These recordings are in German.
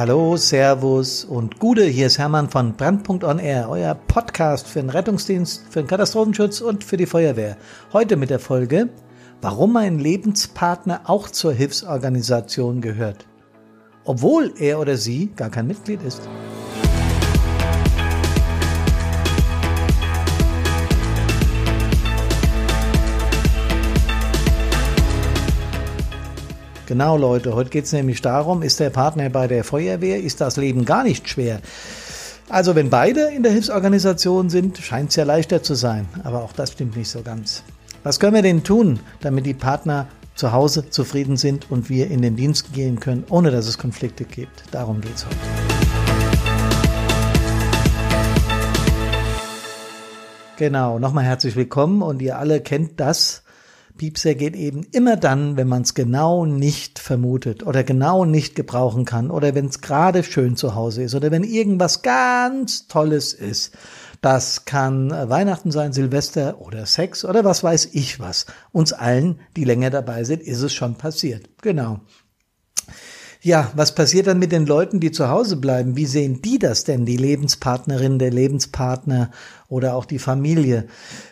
Hallo, Servus und Gude, hier ist Hermann von Brandpunkt On Air, euer Podcast für den Rettungsdienst, für den Katastrophenschutz und für die Feuerwehr. Heute mit der Folge, warum ein Lebenspartner auch zur Hilfsorganisation gehört, obwohl er oder sie gar kein Mitglied ist. Genau, Leute, heute geht es nämlich darum, ist der Partner bei der Feuerwehr, ist das Leben gar nicht schwer. Also wenn beide in der Hilfsorganisation sind, scheint es ja leichter zu sein. Aber auch das stimmt nicht so ganz. Was können wir denn tun, damit die Partner zu Hause zufrieden sind und wir in den Dienst gehen können, ohne dass es Konflikte gibt? Darum geht es heute. Genau, nochmal herzlich willkommen und ihr alle kennt das, Piepser geht eben immer dann, wenn man es genau nicht vermutet oder genau nicht gebrauchen kann oder wenn es gerade schön zu Hause ist oder wenn irgendwas ganz Tolles ist. Das kann Weihnachten sein, Silvester oder Sex oder was weiß ich was. Uns allen, die länger dabei sind, ist es schon passiert. Genau. Ja, was passiert dann mit den Leuten, die zu Hause bleiben? Wie sehen die das denn, die Lebenspartnerin, der Lebenspartner oder auch die Familie?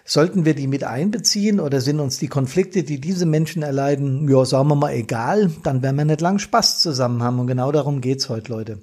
Sollten wir die mit einbeziehen oder sind uns die Konflikte, die diese Menschen erleiden, ja, sagen wir mal, egal? Dann werden wir nicht lang Spaß zusammen haben und genau darum geht's heute, Leute.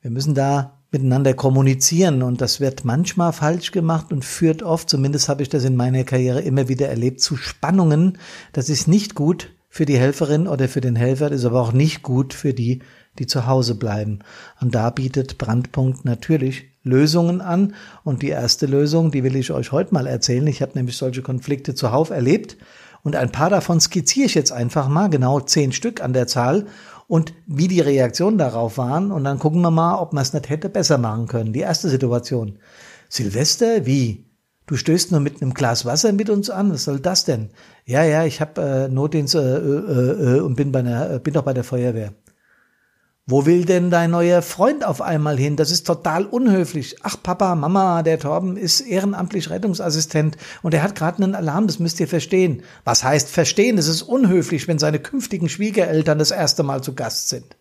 Wir müssen da miteinander kommunizieren und das wird manchmal falsch gemacht und führt oft, zumindest habe ich das in meiner Karriere immer wieder erlebt, zu Spannungen. Das ist nicht gut für die Helferin oder für den Helfer, ist aber auch nicht gut für die, die zu Hause bleiben. Und da bietet Brandpunkt natürlich Lösungen an. Und die erste Lösung, die will ich euch heute mal erzählen. Ich habe nämlich solche Konflikte zuhauf erlebt. Und ein paar davon skizziere ich jetzt einfach mal, genau zehn Stück an der Zahl und wie die Reaktionen darauf waren. Und dann gucken wir mal, ob man es nicht hätte besser machen können. Die erste Situation. Silvester, wie? Du stößt nur mit einem Glas Wasser mit uns an. Was soll das denn? Ja, ja, ich habe äh, Notdienst äh, äh, äh, und bin bei der, äh, bin doch bei der Feuerwehr. Wo will denn dein neuer Freund auf einmal hin? Das ist total unhöflich. Ach Papa, Mama, der Torben ist ehrenamtlich Rettungsassistent und er hat gerade einen Alarm, das müsst ihr verstehen. Was heißt verstehen? Es ist unhöflich, wenn seine künftigen Schwiegereltern das erste Mal zu Gast sind.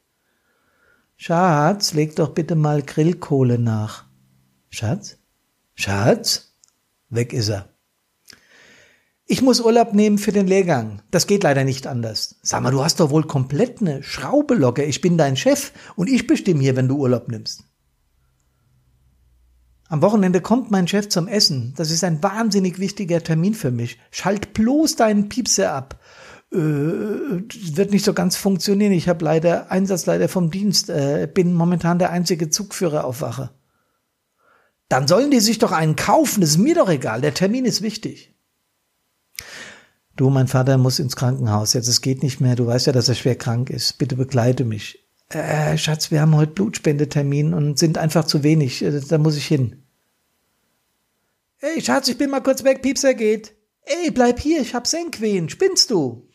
Schatz, leg doch bitte mal Grillkohle nach. Schatz? Schatz? Weg ist er. Ich muss Urlaub nehmen für den Lehrgang. Das geht leider nicht anders. Sag mal, du hast doch wohl komplett eine Schraube locker. Ich bin dein Chef und ich bestimme hier, wenn du Urlaub nimmst. Am Wochenende kommt mein Chef zum Essen. Das ist ein wahnsinnig wichtiger Termin für mich. Schalt bloß deinen Piepser ab. Äh, wird nicht so ganz funktionieren. Ich habe leider Einsatzleiter vom Dienst. Äh, bin momentan der einzige Zugführer auf Wache. Dann sollen die sich doch einen kaufen, das ist mir doch egal, der Termin ist wichtig. Du, mein Vater muss ins Krankenhaus, jetzt es geht nicht mehr, du weißt ja, dass er schwer krank ist, bitte begleite mich. Äh, Schatz, wir haben heute Blutspendetermin und sind einfach zu wenig, äh, da muss ich hin. Ey, Schatz, ich bin mal kurz weg, Piepser geht. Ey, bleib hier, ich hab Senkwehen, spinnst du?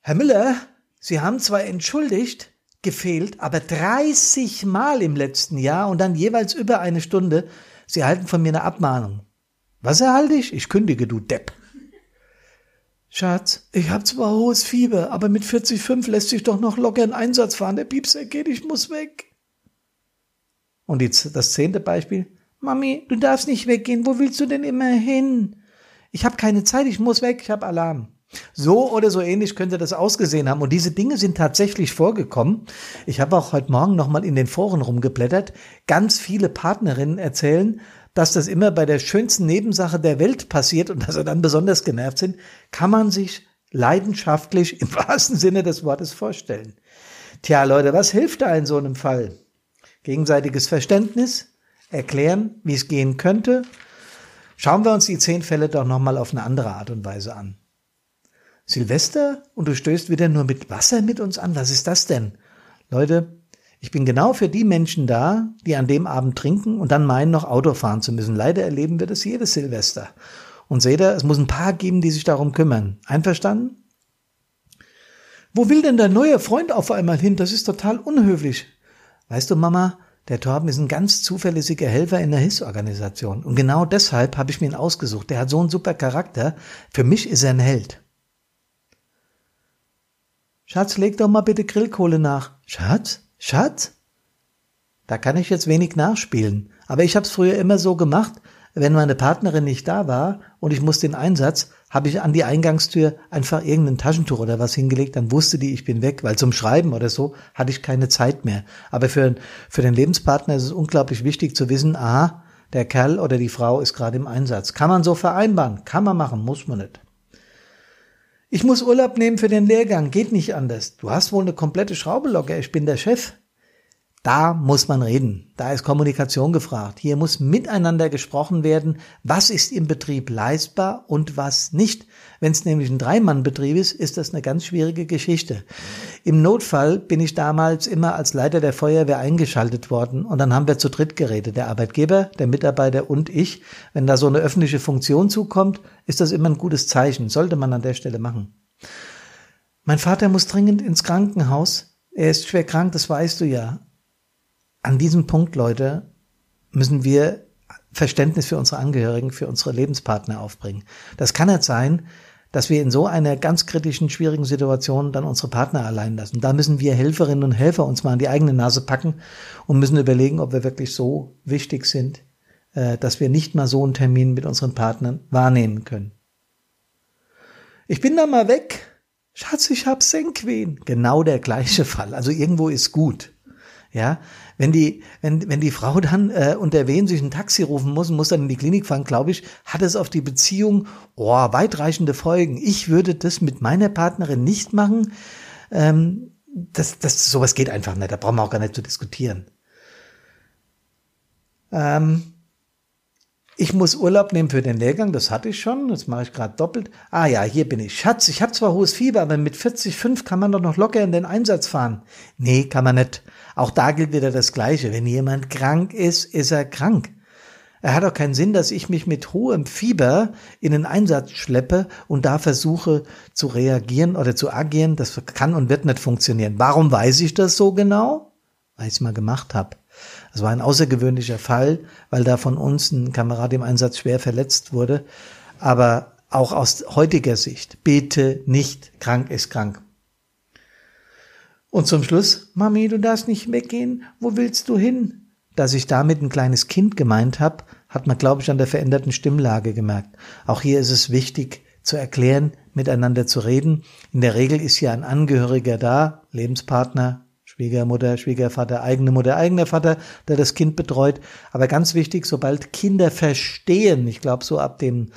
Herr Müller, Sie haben zwar entschuldigt, gefehlt, aber 30 Mal im letzten Jahr und dann jeweils über eine Stunde. Sie erhalten von mir eine Abmahnung. Was erhalte ich? Ich kündige, du Depp. Schatz, ich hab zwar hohes Fieber, aber mit 40,5 lässt sich doch noch locker ein Einsatz fahren. Der Piepser geht, ich muss weg. Und jetzt das zehnte Beispiel. Mami, du darfst nicht weggehen. Wo willst du denn immer hin? Ich hab keine Zeit, ich muss weg, ich hab Alarm. So oder so ähnlich könnte das ausgesehen haben. Und diese Dinge sind tatsächlich vorgekommen. Ich habe auch heute Morgen nochmal in den Foren rumgeblättert. Ganz viele Partnerinnen erzählen, dass das immer bei der schönsten Nebensache der Welt passiert und dass sie dann besonders genervt sind, kann man sich leidenschaftlich im wahrsten Sinne des Wortes vorstellen. Tja, Leute, was hilft da in so einem Fall? Gegenseitiges Verständnis, erklären, wie es gehen könnte. Schauen wir uns die zehn Fälle doch nochmal auf eine andere Art und Weise an. Silvester und du stößt wieder nur mit Wasser mit uns an. Was ist das denn? Leute, ich bin genau für die Menschen da, die an dem Abend trinken und dann meinen, noch Auto fahren zu müssen. Leider erleben wir das jedes Silvester. Und seht ihr, es muss ein paar geben, die sich darum kümmern. Einverstanden? Wo will denn dein neuer Freund auf einmal hin? Das ist total unhöflich. Weißt du, Mama, der Torben ist ein ganz zuverlässiger Helfer in der Hilfsorganisation. Und genau deshalb habe ich mir ihn ausgesucht. Der hat so einen super Charakter. Für mich ist er ein Held. Schatz, leg doch mal bitte Grillkohle nach. Schatz? Schatz? Da kann ich jetzt wenig nachspielen. Aber ich habe es früher immer so gemacht, wenn meine Partnerin nicht da war und ich musste den Einsatz, habe ich an die Eingangstür einfach irgendein Taschentuch oder was hingelegt, dann wusste die, ich bin weg, weil zum Schreiben oder so hatte ich keine Zeit mehr. Aber für, für den Lebenspartner ist es unglaublich wichtig zu wissen, aha, der Kerl oder die Frau ist gerade im Einsatz. Kann man so vereinbaren, kann man machen, muss man nicht. Ich muss Urlaub nehmen für den Lehrgang, geht nicht anders. Du hast wohl eine komplette Schraube locker, ich bin der Chef. Da muss man reden. Da ist Kommunikation gefragt. Hier muss miteinander gesprochen werden. Was ist im Betrieb leistbar und was nicht? Wenn es nämlich ein Dreimann-Betrieb ist, ist das eine ganz schwierige Geschichte. Im Notfall bin ich damals immer als Leiter der Feuerwehr eingeschaltet worden und dann haben wir zu dritt geredet. Der Arbeitgeber, der Mitarbeiter und ich. Wenn da so eine öffentliche Funktion zukommt, ist das immer ein gutes Zeichen. Sollte man an der Stelle machen. Mein Vater muss dringend ins Krankenhaus. Er ist schwer krank, das weißt du ja an diesem Punkt, Leute, müssen wir Verständnis für unsere Angehörigen, für unsere Lebenspartner aufbringen. Das kann nicht sein, dass wir in so einer ganz kritischen, schwierigen Situation dann unsere Partner allein lassen. Da müssen wir Helferinnen und Helfer uns mal an die eigene Nase packen und müssen überlegen, ob wir wirklich so wichtig sind, äh, dass wir nicht mal so einen Termin mit unseren Partnern wahrnehmen können. Ich bin da mal weg. Schatz, ich hab Senkwehen. Genau der gleiche Fall. Also irgendwo ist gut. Ja, wenn die, wenn, wenn die Frau dann äh, unter Wehen sich ein Taxi rufen muss und muss dann in die Klinik fahren, glaube ich, hat es auf die Beziehung oh, weitreichende Folgen. Ich würde das mit meiner Partnerin nicht machen. Ähm, das, das, sowas geht einfach nicht. Da brauchen wir auch gar nicht zu diskutieren. Ähm, ich muss Urlaub nehmen für den Lehrgang, das hatte ich schon, das mache ich gerade doppelt. Ah ja, hier bin ich. Schatz, ich habe zwar hohes Fieber, aber mit 40,5 kann man doch noch locker in den Einsatz fahren. Nee, kann man nicht. Auch da gilt wieder das Gleiche. Wenn jemand krank ist, ist er krank. Er hat auch keinen Sinn, dass ich mich mit hohem Fieber in den Einsatz schleppe und da versuche zu reagieren oder zu agieren. Das kann und wird nicht funktionieren. Warum weiß ich das so genau? Weil ich es mal gemacht habe. Das war ein außergewöhnlicher Fall, weil da von uns ein Kamerad im Einsatz schwer verletzt wurde. Aber auch aus heutiger Sicht, bitte nicht krank ist krank. Und zum Schluss, Mami, du darfst nicht weggehen, wo willst du hin? Dass ich damit ein kleines Kind gemeint habe, hat man, glaube ich, an der veränderten Stimmlage gemerkt. Auch hier ist es wichtig zu erklären, miteinander zu reden. In der Regel ist ja ein Angehöriger da, Lebenspartner, Schwiegermutter, Schwiegervater, eigene Mutter, eigener Vater, der das Kind betreut. Aber ganz wichtig, sobald Kinder verstehen, ich glaube so ab dem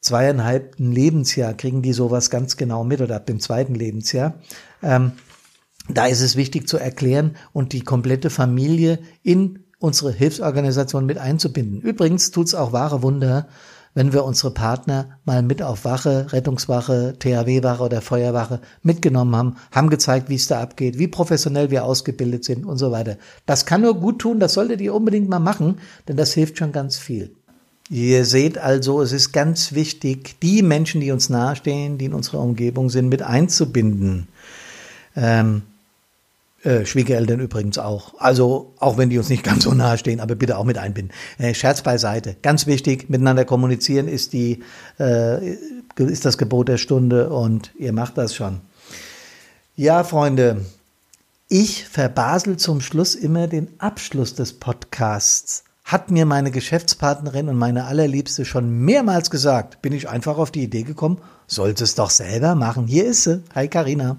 zweieinhalbten Lebensjahr kriegen die sowas ganz genau mit oder ab dem zweiten Lebensjahr, ähm, da ist es wichtig zu erklären und die komplette Familie in unsere Hilfsorganisation mit einzubinden. Übrigens tut's auch wahre Wunder, wenn wir unsere Partner mal mit auf Wache, Rettungswache, THW-Wache oder Feuerwache mitgenommen haben, haben gezeigt, wie es da abgeht, wie professionell wir ausgebildet sind und so weiter. Das kann nur gut tun, das solltet ihr unbedingt mal machen, denn das hilft schon ganz viel. Ihr seht also, es ist ganz wichtig, die Menschen, die uns nahestehen, die in unserer Umgebung sind, mit einzubinden. Ähm, äh, Schwiegereltern übrigens auch. Also auch wenn die uns nicht ganz so nahe stehen, aber bitte auch mit einbinden. Äh, Scherz beiseite. Ganz wichtig, miteinander kommunizieren ist die äh, ist das Gebot der Stunde und ihr macht das schon. Ja, Freunde, ich verbasel zum Schluss immer den Abschluss des Podcasts. Hat mir meine Geschäftspartnerin und meine allerliebste schon mehrmals gesagt, bin ich einfach auf die Idee gekommen, sollte es doch selber machen. Hier ist sie. Hi Karina.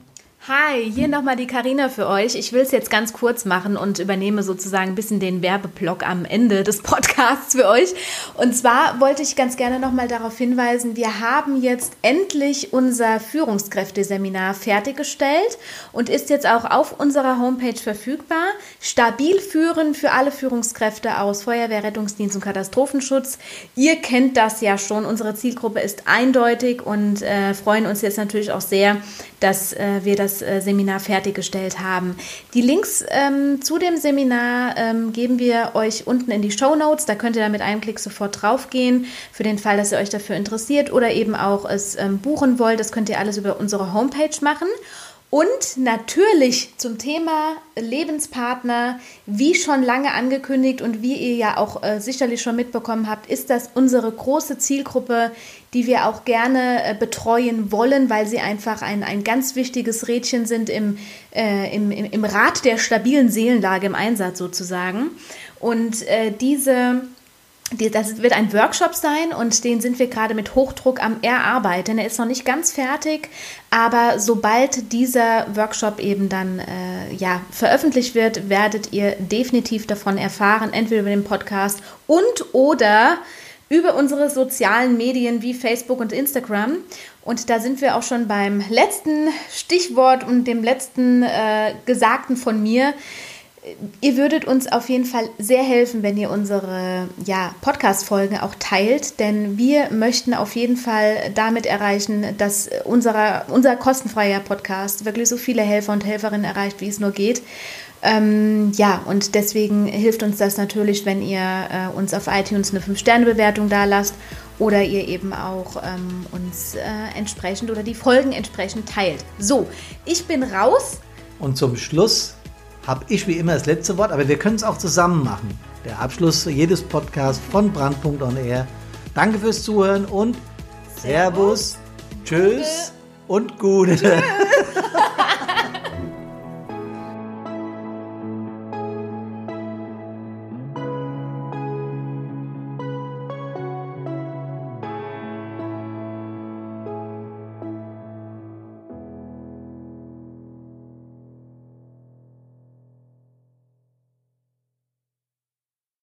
Hi, hier nochmal die Karina für euch. Ich will es jetzt ganz kurz machen und übernehme sozusagen ein bisschen den Werbeblock am Ende des Podcasts für euch. Und zwar wollte ich ganz gerne nochmal darauf hinweisen, wir haben jetzt endlich unser Führungskräfteseminar fertiggestellt und ist jetzt auch auf unserer Homepage verfügbar. Stabil führen für alle Führungskräfte aus Feuerwehr, Rettungsdienst und Katastrophenschutz. Ihr kennt das ja schon. Unsere Zielgruppe ist eindeutig und äh, freuen uns jetzt natürlich auch sehr, dass äh, wir das Seminar fertiggestellt haben. Die Links ähm, zu dem Seminar ähm, geben wir euch unten in die Show Notes. Da könnt ihr dann mit einem Klick sofort draufgehen, für den Fall, dass ihr euch dafür interessiert oder eben auch es ähm, buchen wollt. Das könnt ihr alles über unsere Homepage machen. Und natürlich zum Thema Lebenspartner, wie schon lange angekündigt und wie ihr ja auch äh, sicherlich schon mitbekommen habt, ist das unsere große Zielgruppe, die wir auch gerne äh, betreuen wollen, weil sie einfach ein, ein ganz wichtiges Rädchen sind im, äh, im, im, im Rad der stabilen Seelenlage im Einsatz sozusagen. Und äh, diese das wird ein Workshop sein und den sind wir gerade mit Hochdruck am Erarbeiten. Er ist noch nicht ganz fertig, aber sobald dieser Workshop eben dann äh, ja, veröffentlicht wird, werdet ihr definitiv davon erfahren, entweder über den Podcast und oder über unsere sozialen Medien wie Facebook und Instagram. Und da sind wir auch schon beim letzten Stichwort und dem letzten äh, Gesagten von mir ihr würdet uns auf jeden Fall sehr helfen, wenn ihr unsere ja, Podcast-Folgen auch teilt, denn wir möchten auf jeden Fall damit erreichen, dass unserer, unser kostenfreier Podcast wirklich so viele Helfer und Helferinnen erreicht, wie es nur geht. Ähm, ja, und deswegen hilft uns das natürlich, wenn ihr äh, uns auf iTunes eine 5-Sterne-Bewertung da lasst oder ihr eben auch ähm, uns äh, entsprechend oder die Folgen entsprechend teilt. So, ich bin raus. Und zum Schluss habe ich wie immer das letzte Wort, aber wir können es auch zusammen machen. Der Abschluss jedes Podcasts von Brandpunkt on Air. Danke fürs Zuhören und Servus, Servus Tschüss und Gute. Tschüss.